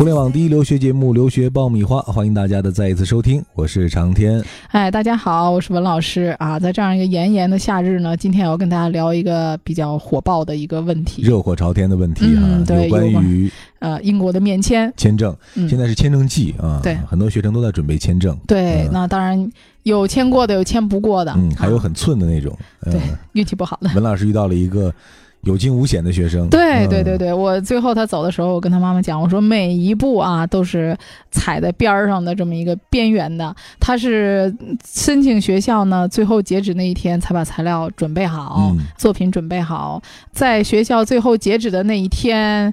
互联网第一留学节目《留学爆米花》，欢迎大家的再一次收听，我是长天。哎，大家好，我是文老师啊。在这样一个炎炎的夏日呢，今天我要跟大家聊一个比较火爆的一个问题，热火朝天的问题啊，嗯对有关于呃，英国的面签。签证。嗯现在是签证季啊，对很多学生都在准备签证。对，嗯那当然有签过的，有签不过的，嗯，还有啊很寸的那种。嗯对运气不好的。文老师遇到了一个有惊无险的学生。对嗯对对对，我最后他走的时候，我跟他妈妈讲，我说每一步啊都是踩在边儿上的这么一个边缘的。他是申请学校呢，最后截止那一天才把材料准备好，嗯作品准备好，在学校最后截止的那一天。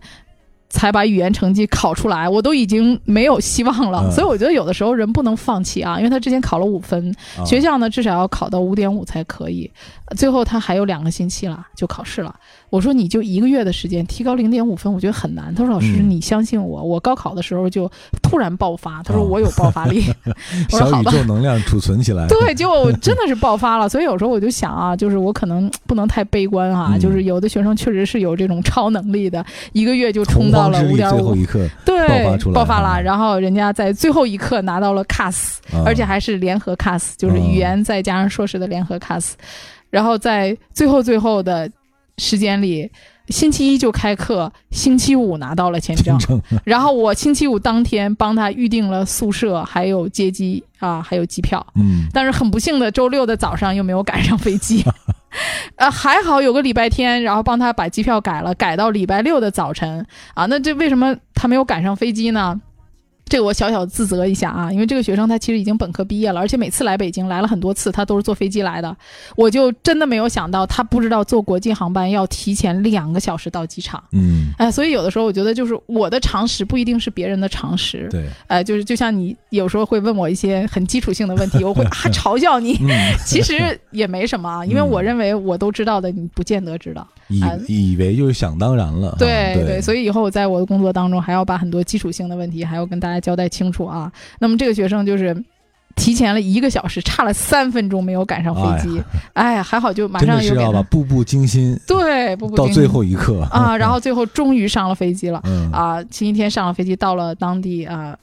才把语言成绩考出来，我都已经没有希望了，嗯。所以我觉得有的时候人不能放弃啊，因为他之前考了五分，啊。学校呢至少要考到五点五才可以，呃最后他还有两个星期了就考试了。我说你就一个月的时间提高零点五分，我觉得很难。他说老师、嗯。你相信我，我高考的时候就突然爆发，他说哦。我有爆发力。我说小宇好吧。宙能量储存起来。对，结果我真的是爆发了，所以有时候我就想啊，就是我可能不能太悲观啊，嗯。就是有的学生确实是有这种超能力的，一个月就冲到了五点五，最后一刻，对，爆发出来。爆发了，啊然后人家在最后一刻拿到了 CAS，啊。而且还是联合 CAS，就是嗯。语言再加上硕士的联合 CAS，、然后在最后最后的时间里，星期一就开课，星期五拿到了签证，证然后我星期五当天帮他预定了宿舍，还有接机啊，还有机票。嗯但是很不幸的，周六的早上又没有赶上飞机，呃，还好有个礼拜天，然后帮他把机票改了，改到礼拜六的早晨啊。那这为什么他没有赶上飞机呢？这个我小小自责一下啊，因为这个学生他其实已经本科毕业了，而且每次来北京来了很多次，他都是坐飞机来的。我就真的没有想到，他不知道坐国际航班要提前两个小时到机场。嗯，哎，所以有的时候我觉得，就是我的常识不一定是别人的常识。对，哎，就是就像你有时候会问我一些很基础性的问题，我会啊嘲笑你，嗯，其实也没什么啊，因为嗯我认为我都知道的，你不见得知道。以啊以为就是想当然了。对啊对，所以以后我在我的工作当中还要把很多基础性的问题还要跟大家交代清楚啊。那么这个学生就是。提前了一个小时，差了三分钟没有赶上飞机，哎呀，还好就马上又给的是要把他步步惊心对步步到最惊心后一刻。啊，然后最后终于上了飞机了嗯啊！星期天上了飞机，到了当地啊，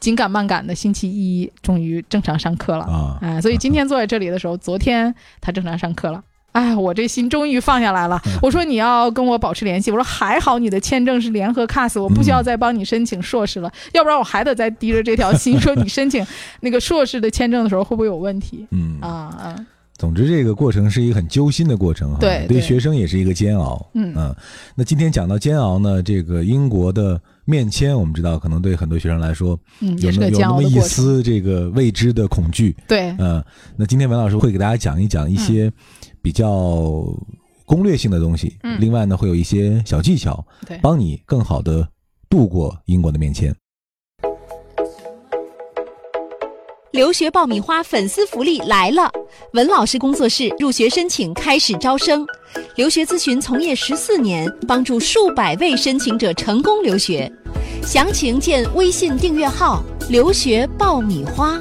紧赶慢赶的星期一终于正常上课了。啊，哎，所以今天坐在这里的时候，昨天他正常上课了。哎，我这心终于放下来了。我说你要跟我保持联系。我说还好你的签证是联合 CAS，我不需要再帮你申请硕士了，要不然我还得再提着这条心 说你申请那个硕士的签证的时候会不会有问题嗯啊啊？总之，这个过程是一个很揪心的过程哈，对对对学生也是一个煎熬。嗯那今天讲到煎熬呢，这个英国的面签，我们知道可能对很多学生来说嗯，有那么一。丝这个未知的恐惧。对，嗯、那今天文老师会给大家讲一讲一些比较攻略性的东西，嗯另外呢会有一些小技巧，对帮你更好的度过英国的面签。留学爆米花粉丝福利来了！文老师工作室入学申请开始招生，留学咨询从业十四年，帮助数百位申请者成功留学。详情见微信订阅号“留学爆米花”。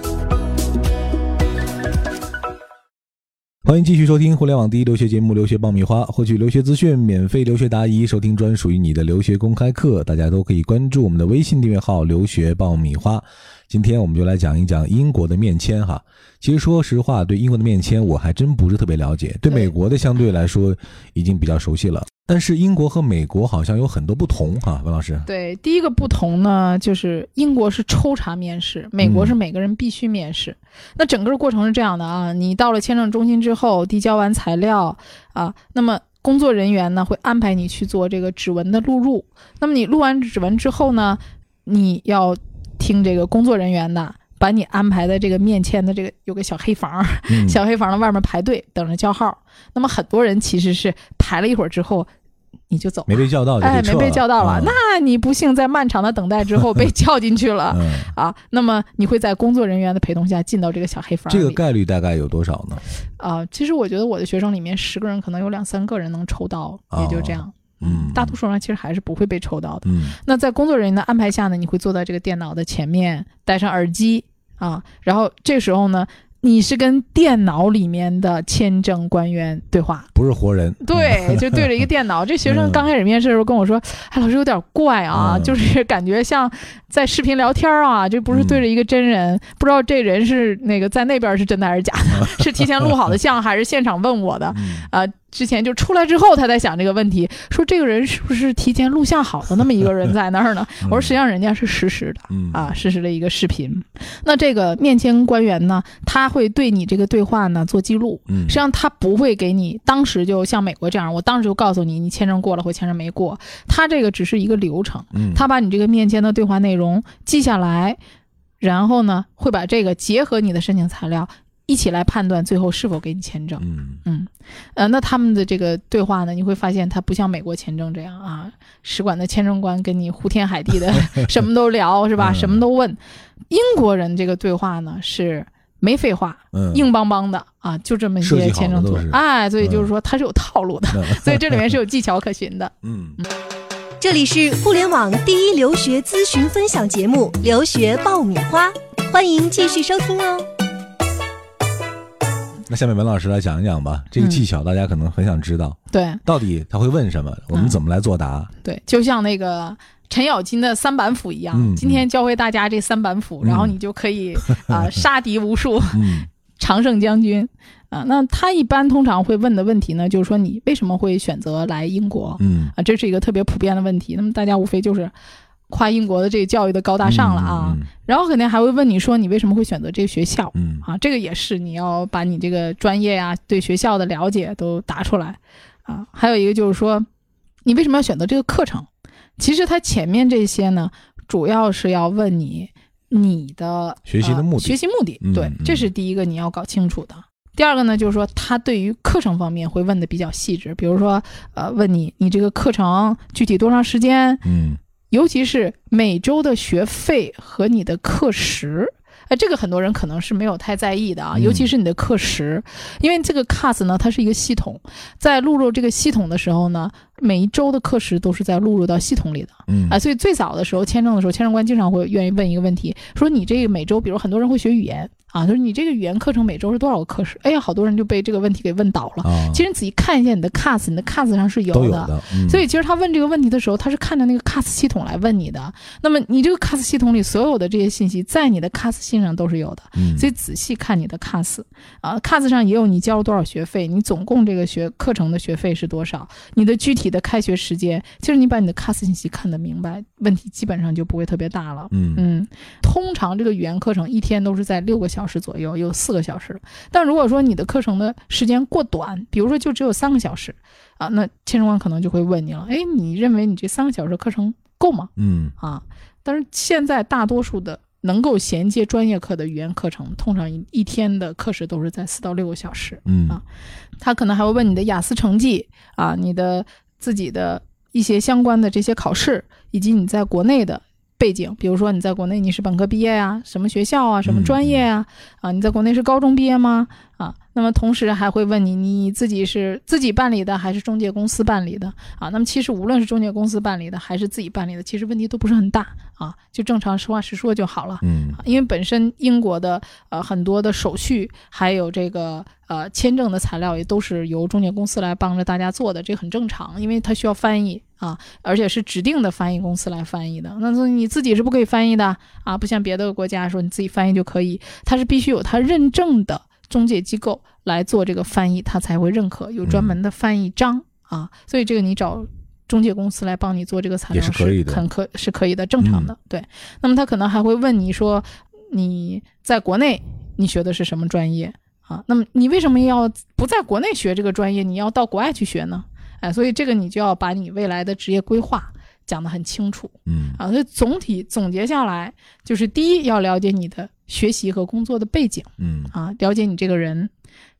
欢迎继续收听互联网第一留学节目《留学爆米花》，获取留学资讯、免费留学答疑、收听专属于你的留学公开课，大家都可以关注我们的微信订阅号“留学爆米花”。今天我们就来讲一讲英国的面签哈。其实说实话，对英国的面签我还真不是特别了解，对美国的相对来说已经比较熟悉了。但是英国和美国好像有很多不同哈，文老师。对，第一个不同呢，就是英国是抽查面试，美国是每个人必须面试。那整个过程是这样的啊，你到了签证中心之后，递交完材料啊，那么工作人员呢会安排你去做这个指纹的录入。那么你录完指纹之后呢，你要听这个工作人员的。把你安排在这个面签的这个有个小黑房，嗯，小黑房的外面排队等着叫号。那么很多人其实是排了一会儿之后，你就走了没被叫到就哎，没被叫到了，嗯那你不幸在漫长的等待之后被 叫进去了、嗯，啊，那么你会在工作人员的陪同下进到这个小黑房。这个概率大概有多少呢？啊、其实我觉得我的学生里面十个人可能有两三个人能抽到，也就这样。嗯，大多数人其实还是不会被抽到的。嗯那在工作人员的安排下呢，你会坐在这个电脑的前面，戴上耳机啊，然后这时候呢，你是跟电脑里面的签证官员对话。不是活人。对，就对着一个电脑。这学生嗯刚开始面试的时候跟我说：“哎，老师有点怪啊，嗯就是感觉像在视频聊天啊，这不是对着一个真人，不知道这人是那个在那边是真的还是假的，是提前录好的像还是现场问我的？嗯啊、之前就出来之后他在想这个问题，说这个人是不是提前录像好的那么一个人在那儿呢？我说实际上人家是实时的。”嗯啊，实时的一个视频。那这个面签官员呢，他会对你这个对话呢做记录。嗯实际上，他不会给你当时就像美国这样，我当时就告诉你你签证过了或签证没过。他这个只是一个流程，嗯他把你这个面签的对话内容记下来，然后呢，会把这个结合你的申请材料一起来判断最后是否给你签证。嗯嗯，呃，那他们的这个对话呢，你会发现他不像美国签证这样啊，使馆的签证官跟你呼天海地的 什么都聊是吧？嗯什么都问。英国人这个对话呢是没废话，嗯硬邦邦的啊，就这么一些签证组哎，所以就是嗯说它是有套路的，所以这里面是有技巧可循的。嗯这里是互联网第一留学咨询分享节目《留学爆米花》，欢迎继续收听哦。那下面文老师来讲一讲吧，这个嗯技巧大家可能很想知道，对到底他会问什么，我们嗯怎么来作答？对，就像那个。程咬金的三板斧一样，嗯今天教会大家这三板斧，嗯然后你就可以啊、杀敌无数。嗯 常胜将军啊，那他一般通常会问的问题呢，就是说你为什么会选择来英国嗯啊？这是一个特别普遍的问题。那么大家无非就是夸英国的这个教育的高大上了啊，嗯然后肯定还会问你说你为什么会选择这个学校？嗯。啊？这个也是你要把你这个专业呀、对学校的了解都答出来。啊。还有一个就是说，你为什么要选择这个课程？其实它前面这些呢，主要是要问你你的学习的目的。呃学习目的，对这是第一个你要搞清楚的。第二个呢，就是说他对于课程方面会问的比较细致，比如说，呃，问你你这个课程具体多长时间，嗯尤其是每周的学费和你的课时。哎，这个很多人可能是没有太在意的啊，嗯尤其是你的课时，因为这个 CAS 呢，它是一个系统，在录入这个系统的时候呢，每一周的课时都是在录入到系统里的。嗯啊，所以最早的时候签证的时候，签证官经常会愿意问一个问题，说你这个每周，比如很多人会学语言啊，他说你这个语言课程每周是多少个课时？哎呀，好多人就被这个问题给问倒了。啊，其实你仔细看一下你的 CAS，你的 CAS 上是有的。都有的，嗯所以其实他问这个问题的时候，他是看着那个 CAS 系统来问你的。那么你这个 CAS 系统里所有的这些信息，在你的 CAS 信上都是有的。嗯所以仔细看你的 CAS 啊，CAS 上也有你交了多少学费，你总共这个学课程的学费是多少，你的具体的开学时间，其实你把你的 CAS 信息看得明白，问题基本上就不会特别大了。嗯嗯，通常这个语言课程一天都是在六个小时左右，有四个小时。但如果说你的课程的时间过短，比如说就只有三个小时啊，那签证官可能就会问你了，哎，你认为你这三个小时课程够吗？嗯啊，但是现在大多数的能够衔接专业课的语言课程，通常一一天的课时都是在四到六个小时。嗯啊他可能还会问你的雅思成绩啊，你的自己的一些相关的这些考试，以及你在国内的背景，比如说你在国内你是本科毕业呀、什么学校啊，什么专业啊，啊，你在国内是高中毕业吗？啊，那么同时还会问你你自己是自己办理的还是中介公司办理的啊？那么其实无论是中介公司办理的还是自己办理的，其实问题都不是很大啊，就正常实话实说就好了。嗯因为本身英国的呃很多的手续，还有这个呃签证的材料也都是由中介公司来帮着大家做的，这很正常，因为它需要翻译啊，而且是指定的翻译公司来翻译的。那说你自己是不可以翻译的啊，不像别的国家说你自己翻译就可以，它是必须有它认证的中介机构来做这个翻译，它才会认可，有专门的翻译章啊，所以这个你找。中介公司来帮你做这个材料是可以的很可是可以的，正常的。对，那么他可能还会问你说，你在国内你学的是什么专业啊？那么你为什么要不在国内学这个专业，你要到国外去学呢？哎，所以这个你就要把你未来的职业规划讲得很清楚嗯啊。所以总体总结下来，就是第一要了解你的学习和工作的背景嗯啊，了解你这个人；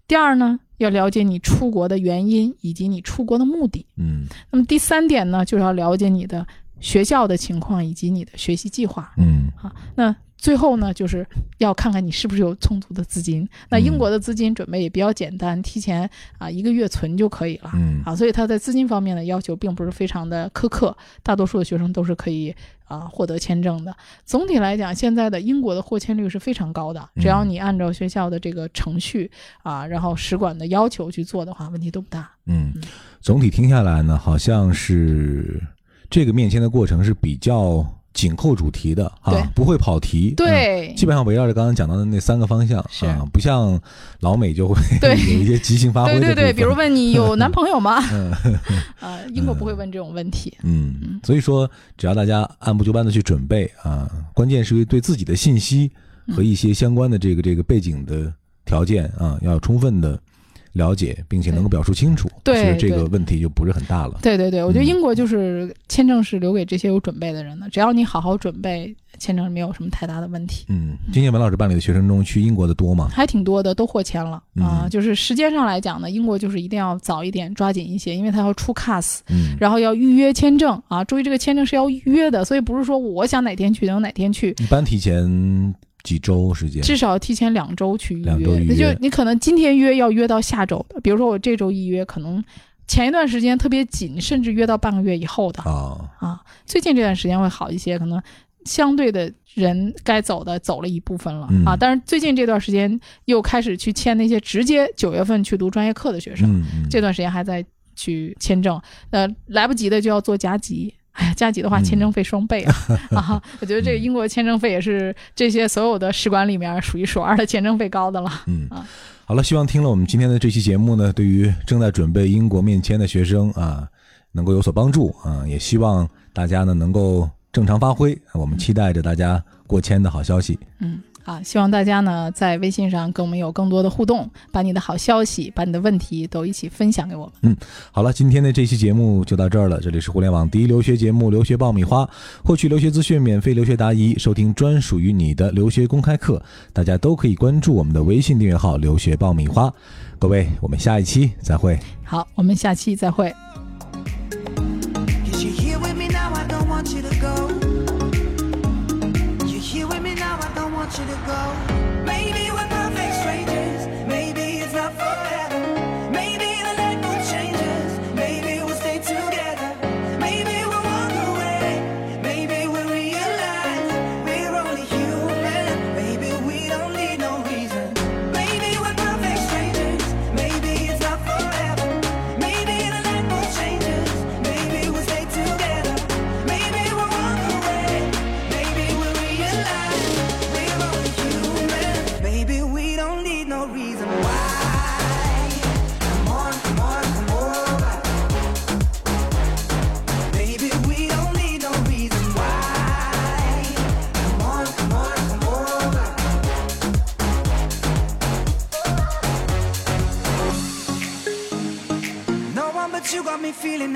第二呢，要了解你出国的原因以及你出国的目的。嗯那么第三点呢，就是要了解你的学校的情况以及你的学习计划。嗯啊，那最后呢，就是要看看你是不是有充足的资金。那英国的资金准备也比较简单，提前啊一个月存就可以了。嗯啊，所以他在资金方面的要求并不是非常的苛刻，大多数的学生都是可以啊获得签证的。总体来讲，现在的英国的获签率是非常高的，只要嗯你按照学校的这个程序啊，然后使馆的要求去做的话，问题都不大。嗯，总体听下来呢，好像是这个面签的过程是比较紧扣主题的对。啊，不会跑题。嗯对，基本上围绕着刚刚讲到的那三个方向啊，不像老美就会对。有一些即兴发挥的对对对，比如问你有男朋友吗？嗯。啊，英国不会问这种问题。嗯，所以说只要大家按部就班的去准备啊，关键是对自己的信息和一些相关的这个这个背景的条件啊，要充分的了解，并且能够表述清楚，对其实这个问题就不是很大了。对对对，我觉得嗯英国就是签证是留给这些有准备的人的，只要你好好准备，签证没有什么太大的问题。嗯，今年文老师办理的学生中去英国的多吗？还挺多的，都获签了啊、嗯就是时间上来讲呢，英国就是一定要早一点，抓紧一些，因为他要出 CAS，嗯，然后要预约签证啊。注意，这个签证是要预约的，所以不是说我想哪天去就哪天去，一般提前几周时间。至少提前两周去预约。两周预约那就你可能今天约要约到下周的，比如说我这周一约，可能前一段时间特别紧，甚至约到半个月以后的啊，啊。最近这段时间会好一些，可能相对的人该走的走了一部分了、嗯啊。但是最近这段时间又开始去签那些直接九月份去读专业课的学生，嗯嗯，这段时间还在去签证，呃，来不及的就要做加急。哎呀，加急的话，嗯签证费双倍啊！啊，我觉得这个英国签证费也是这些所有的使馆里面数一数二的签证费高的了。嗯啊，好了，希望听了我们今天的这期节目呢，对于正在准备英国面签的学生啊，能够有所帮助啊，也希望大家呢能够正常发挥。我们期待着大家过签的好消息。嗯，啊，希望大家呢在微信上跟我们有更多的互动，把你的好消息、把你的问题都一起分享给我们。嗯好了，今天的这期节目就到这儿了。这里是互联网第一留学节目《留学爆米花》，获取留学资讯、免费留学答疑、收听专属于你的留学公开课，大家都可以关注我们的微信订阅号“留学爆米花”。各位，我们下一期再会。好，我们下期再会。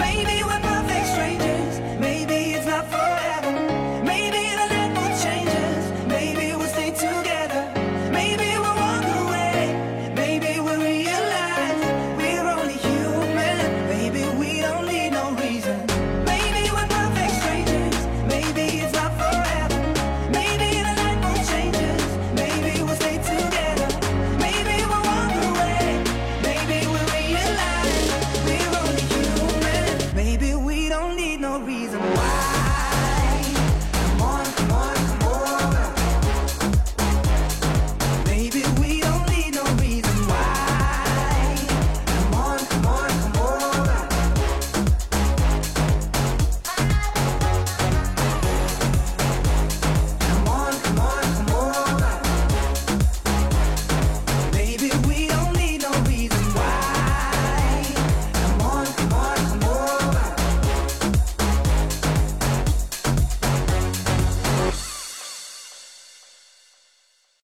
Maybe we're perfect strangers,